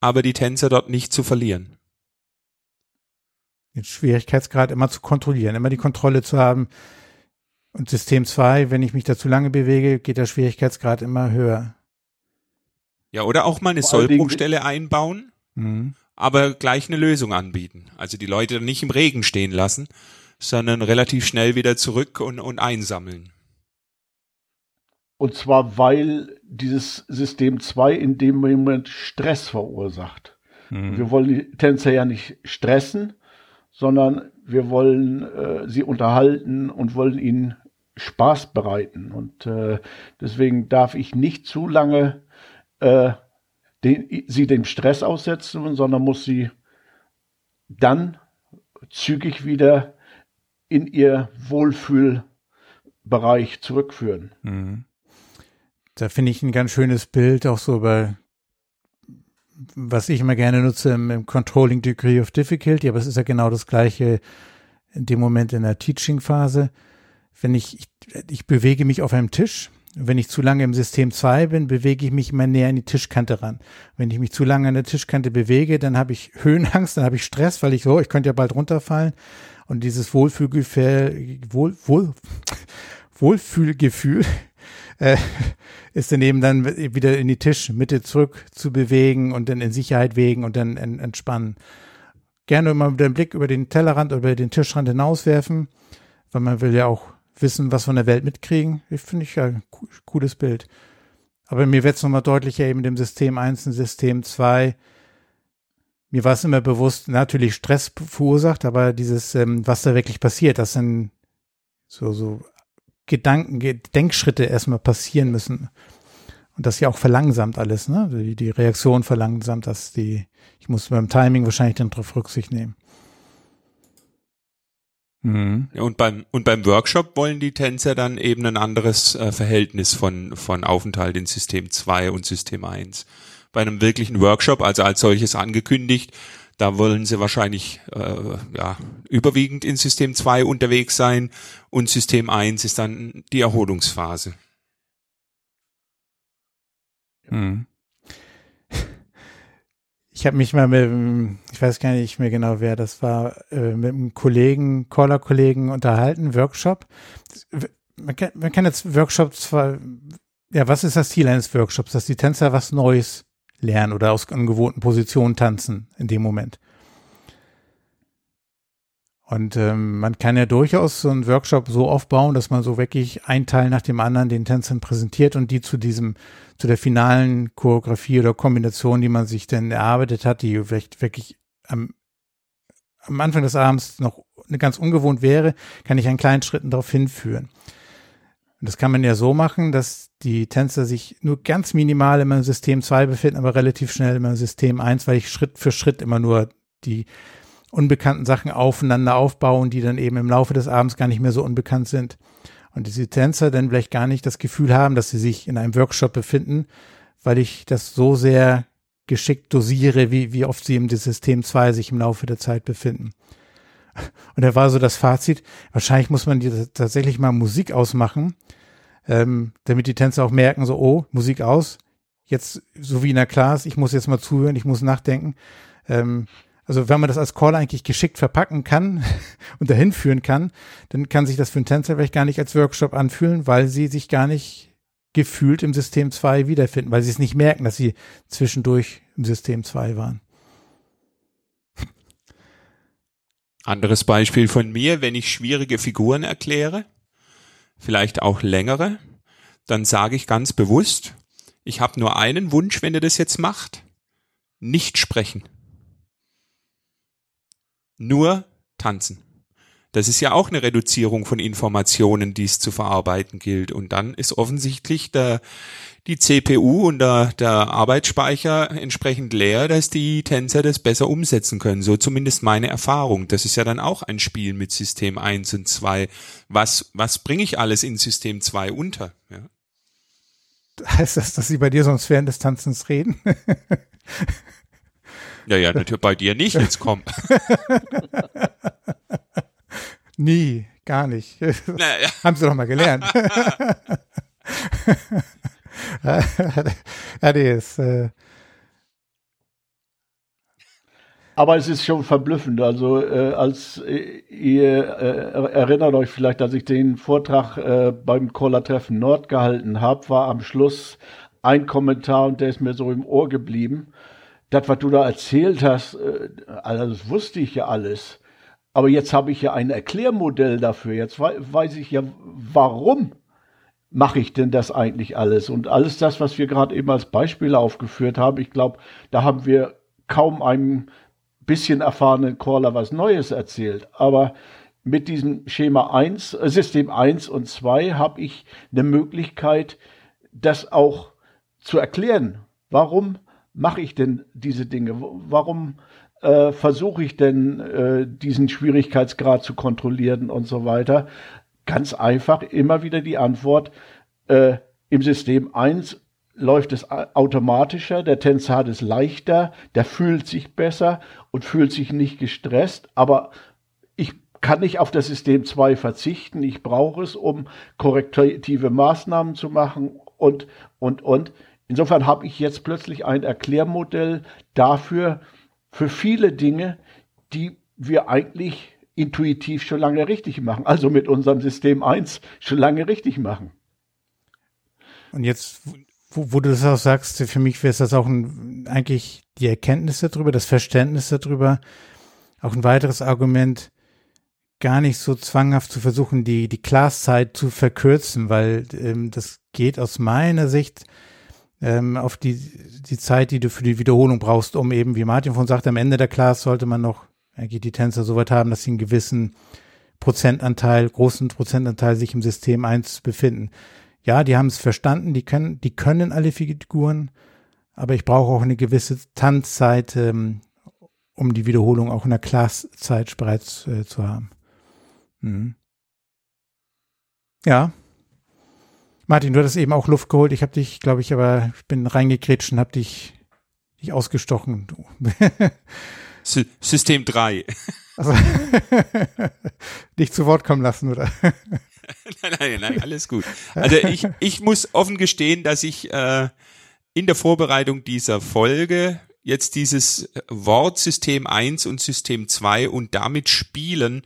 aber die Tänzer dort nicht zu verlieren. Den Schwierigkeitsgrad immer zu kontrollieren, immer die Kontrolle zu haben. Und System 2, wenn ich mich da zu lange bewege, geht der Schwierigkeitsgrad immer höher. Ja, oder auch mal eine Sollbruchstelle einbauen, Mhm. aber gleich eine Lösung anbieten. Also die Leute dann nicht im Regen stehen lassen, sondern relativ schnell wieder zurück und, und einsammeln. Und zwar, weil dieses System 2 in dem Moment Stress verursacht. Mhm. Wir wollen die Tänzer ja nicht stressen, sondern wir wollen äh, sie unterhalten und wollen ihnen Spaß bereiten. Und äh, deswegen darf ich nicht zu lange äh, den, sie dem Stress aussetzen, sondern muss sie dann zügig wieder in ihr Wohlfühlbereich zurückführen. Mhm. Da finde ich ein ganz schönes Bild, auch so bei, was ich immer gerne nutze im, Controlling Degree of Difficulty, aber es ist ja genau das gleiche in dem Moment in der Teaching-Phase. Wenn ich, ich, ich bewege mich auf einem Tisch, wenn ich zu lange im System 2 bin, bewege ich mich immer näher an die Tischkante ran. Wenn ich mich zu lange an der Tischkante bewege, dann habe ich Höhenangst, dann habe ich Stress, weil ich so, ich könnte ja bald runterfallen. Und dieses Wohlfühlgefühl, Wohl, Wohl, Wohlfühlgefühl äh, ist dann eben dann wieder in die Tischmitte zurück zu bewegen und dann in Sicherheit wägen und dann en- entspannen. Gerne immer dem Blick über den Tellerrand oder über den Tischrand hinauswerfen, weil man will ja auch wissen, was von der Welt mitkriegen. Finde ich ja ein co- cooles Bild. Aber mir wird es nochmal deutlicher eben dem System 1 und System 2. Mir war es immer bewusst, natürlich Stress verursacht, aber dieses, ähm, was da wirklich passiert, das sind so, so Gedanken, Ge- Denkschritte erstmal passieren müssen. Und das ja auch verlangsamt alles, ne? Die, die Reaktion verlangsamt, dass die, ich muss beim Timing wahrscheinlich dann drauf Rücksicht nehmen. Mhm. Und beim, und beim Workshop wollen die Tänzer dann eben ein anderes äh, Verhältnis von, von Aufenthalt in System 2 und System 1. Bei einem wirklichen Workshop, also als solches angekündigt, da wollen sie wahrscheinlich äh, ja, überwiegend in System 2 unterwegs sein und System 1 ist dann die Erholungsphase. Mhm. Ich habe mich mal mit, dem- ich weiß gar nicht mehr genau, wer das war, äh, mit einem Kollegen, Caller-Kollegen unterhalten, Workshop. Man kann, man kann jetzt Workshops ja, was ist das Ziel eines Workshops? Dass die Tänzer was Neues lernen oder aus ungewohnten Positionen tanzen in dem Moment. Und ähm, man kann ja durchaus so einen Workshop so aufbauen, dass man so wirklich ein Teil nach dem anderen den Tänzern präsentiert und die zu diesem, zu der finalen Choreografie oder Kombination, die man sich dann erarbeitet hat, die vielleicht wirklich am, am Anfang des Abends noch ganz ungewohnt wäre, kann ich einen kleinen Schritten darauf hinführen. Und das kann man ja so machen, dass die Tänzer sich nur ganz minimal immer im System 2 befinden, aber relativ schnell immer im System 1, weil ich Schritt für Schritt immer nur die unbekannten Sachen aufeinander aufbauen, die dann eben im Laufe des Abends gar nicht mehr so unbekannt sind. Und diese Tänzer dann vielleicht gar nicht das Gefühl haben, dass sie sich in einem Workshop befinden, weil ich das so sehr geschickt dosiere, wie, wie oft sie im System 2 sich im Laufe der Zeit befinden. Und da war so das Fazit, wahrscheinlich muss man die tatsächlich mal Musik ausmachen, ähm, damit die Tänzer auch merken, so, oh, Musik aus, jetzt, so wie in der Class, ich muss jetzt mal zuhören, ich muss nachdenken. Ähm, Also wenn man das als Call eigentlich geschickt verpacken kann und dahin führen kann, dann kann sich das für einen Tänzer vielleicht gar nicht als Workshop anfühlen, weil sie sich gar nicht gefühlt im System 2 wiederfinden, weil sie es nicht merken, dass sie zwischendurch im System 2 waren. Anderes Beispiel von mir, wenn ich schwierige Figuren erkläre, vielleicht auch längere, dann sage ich ganz bewusst, ich habe nur einen Wunsch, wenn ihr das jetzt macht, nicht sprechen. Nur tanzen. Das ist ja auch eine Reduzierung von Informationen, die es zu verarbeiten gilt. Und dann ist offensichtlich der, die CPU und der, der Arbeitsspeicher entsprechend leer, dass die Tänzer das besser umsetzen können. So zumindest meine Erfahrung. Das ist ja dann auch ein Spiel mit System 1 und 2. Was, was bringe ich alles in System 2 unter? Ja. Heißt das, dass sie bei dir sonst während des Tanzens reden? Ja, ja, natürlich bei dir nicht, jetzt komm. Nie, gar nicht. Naja. Haben sie doch mal gelernt. ja, nee, ist, äh Aber es ist schon verblüffend. Also äh, als äh, ihr äh, erinnert euch vielleicht, dass ich den Vortrag äh, beim Cola-Treffen Nord gehalten habe, war am Schluss ein Kommentar und der ist mir so im Ohr geblieben. Das, was du da erzählt hast, äh, also das wusste ich ja alles. Aber jetzt habe ich ja ein Erklärmodell dafür. Jetzt weiß ich ja, warum mache ich denn das eigentlich alles? Und alles das, was wir gerade eben als Beispiele aufgeführt haben, ich glaube, da haben wir kaum einem bisschen erfahrenen Caller was Neues erzählt. Aber mit diesem Schema 1, äh, System 1 und 2 habe ich eine Möglichkeit, das auch zu erklären. Warum mache ich denn diese Dinge? Warum äh, versuche ich denn, äh, diesen Schwierigkeitsgrad zu kontrollieren und so weiter? Ganz einfach immer wieder die Antwort, äh, im System 1 läuft es automatischer, der hat es leichter, der fühlt sich besser und fühlt sich nicht gestresst, aber ich kann nicht auf das System 2 verzichten, ich brauche es, um korrektive Maßnahmen zu machen und, und, und. Insofern habe ich jetzt plötzlich ein Erklärmodell dafür, für viele Dinge, die wir eigentlich intuitiv schon lange richtig machen, also mit unserem System 1 schon lange richtig machen. Und jetzt, wo, wo du das auch sagst, für mich wäre es das auch ein, eigentlich die Erkenntnis darüber, das Verständnis darüber, auch ein weiteres Argument, gar nicht so zwanghaft zu versuchen, die, die Classzeit zu verkürzen, weil ähm, das geht aus meiner Sicht ähm, auf die, die Zeit, die du für die Wiederholung brauchst, um eben, wie Martin von sagt, am Ende der Class sollte man noch eigentlich die Tänzer so weit haben, dass sie einen gewissen Prozentanteil, großen Prozentanteil sich im System 1 befinden. Ja, die haben es verstanden, die können, die können alle Figuren, aber ich brauche auch eine gewisse Tanzzeit, ähm, um die Wiederholung auch in der Classzeit bereits äh, zu haben. Mhm. Ja, Martin, du hattest eben auch Luft geholt. Ich habe dich, glaube ich, aber ich bin reingekretscht und habe dich, dich ausgestochen. System 3. Also, dich zu Wort kommen lassen, oder? nein, nein, nein, alles gut. Also ich, ich muss offen gestehen, dass ich äh, in der Vorbereitung dieser Folge jetzt dieses Wort System 1 und System 2 und damit Spielen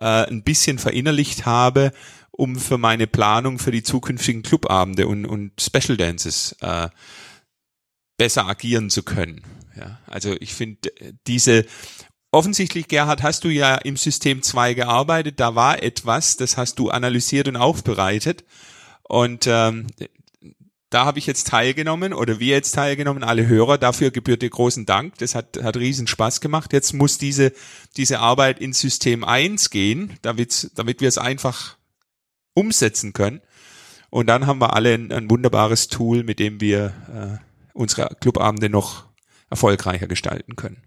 äh, ein bisschen verinnerlicht habe um für meine Planung für die zukünftigen Clubabende und, und Special Dances äh, besser agieren zu können. Ja, also ich finde diese offensichtlich, Gerhard, hast du ja im System 2 gearbeitet, da war etwas, das hast du analysiert und aufbereitet. Und ähm, da habe ich jetzt teilgenommen oder wir jetzt teilgenommen, alle Hörer, dafür gebührt dir großen Dank. Das hat, hat riesen Spaß gemacht. Jetzt muss diese, diese Arbeit in System 1 gehen, damit, damit wir es einfach umsetzen können. Und dann haben wir alle ein, ein wunderbares Tool, mit dem wir äh, unsere Clubabende noch erfolgreicher gestalten können.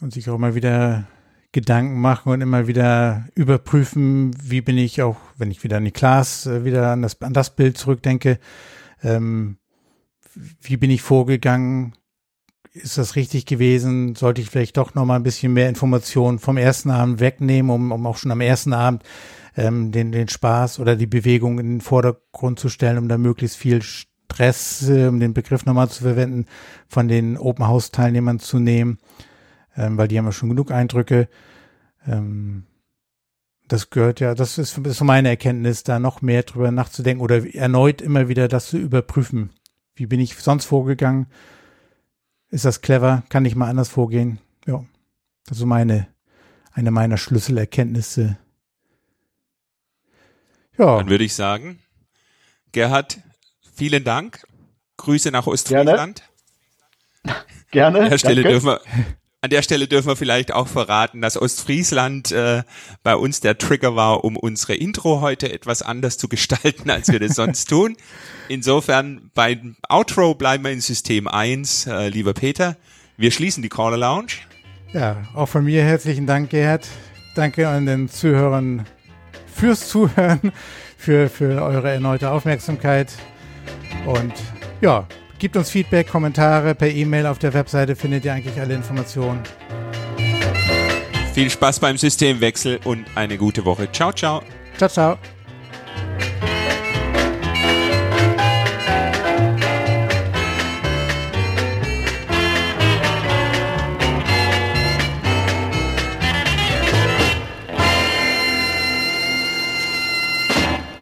Und sich auch mal wieder Gedanken machen und immer wieder überprüfen, wie bin ich auch, wenn ich wieder an die Class, äh, wieder an das, an das Bild zurückdenke, ähm, wie bin ich vorgegangen, ist das richtig gewesen? Sollte ich vielleicht doch noch mal ein bisschen mehr Informationen vom ersten Abend wegnehmen, um, um auch schon am ersten Abend ähm, den, den Spaß oder die Bewegung in den Vordergrund zu stellen, um da möglichst viel Stress, äh, um den Begriff nochmal zu verwenden, von den Open House Teilnehmern zu nehmen. ähm, weil die haben ja schon genug Eindrücke. Ähm, das gehört ja, das ist, ist so meine Erkenntnis, da noch mehr drüber nachzudenken oder erneut immer wieder das zu überprüfen. Wie bin ich sonst vorgegangen? Ist das clever? Kann ich mal anders vorgehen? Ja, das ist meine, eine meiner Schlüsselerkenntnisse. Ja. Dann würde ich sagen, Gerhard, vielen Dank. Grüße nach Ostfriesland. Gerne. Gerne. An der Stelle dürfen wir, an der Stelle dürfen wir vielleicht auch verraten, dass Ostfriesland äh, bei uns der Trigger war, um unsere Intro heute etwas anders zu gestalten, als wir das sonst tun. Insofern beim Outro bleiben wir in System 1, äh, lieber Peter. Wir schließen die Caller Lounge. Ja, auch von mir herzlichen Dank, Gerhard. Danke an den Zuhörern fürs Zuhören, für, für eure erneute Aufmerksamkeit. Und ja, Gebt uns Feedback, Kommentare per E-Mail auf der Webseite findet ihr eigentlich alle Informationen. Viel Spaß beim Systemwechsel und eine gute Woche. Ciao, ciao. Ciao, ciao.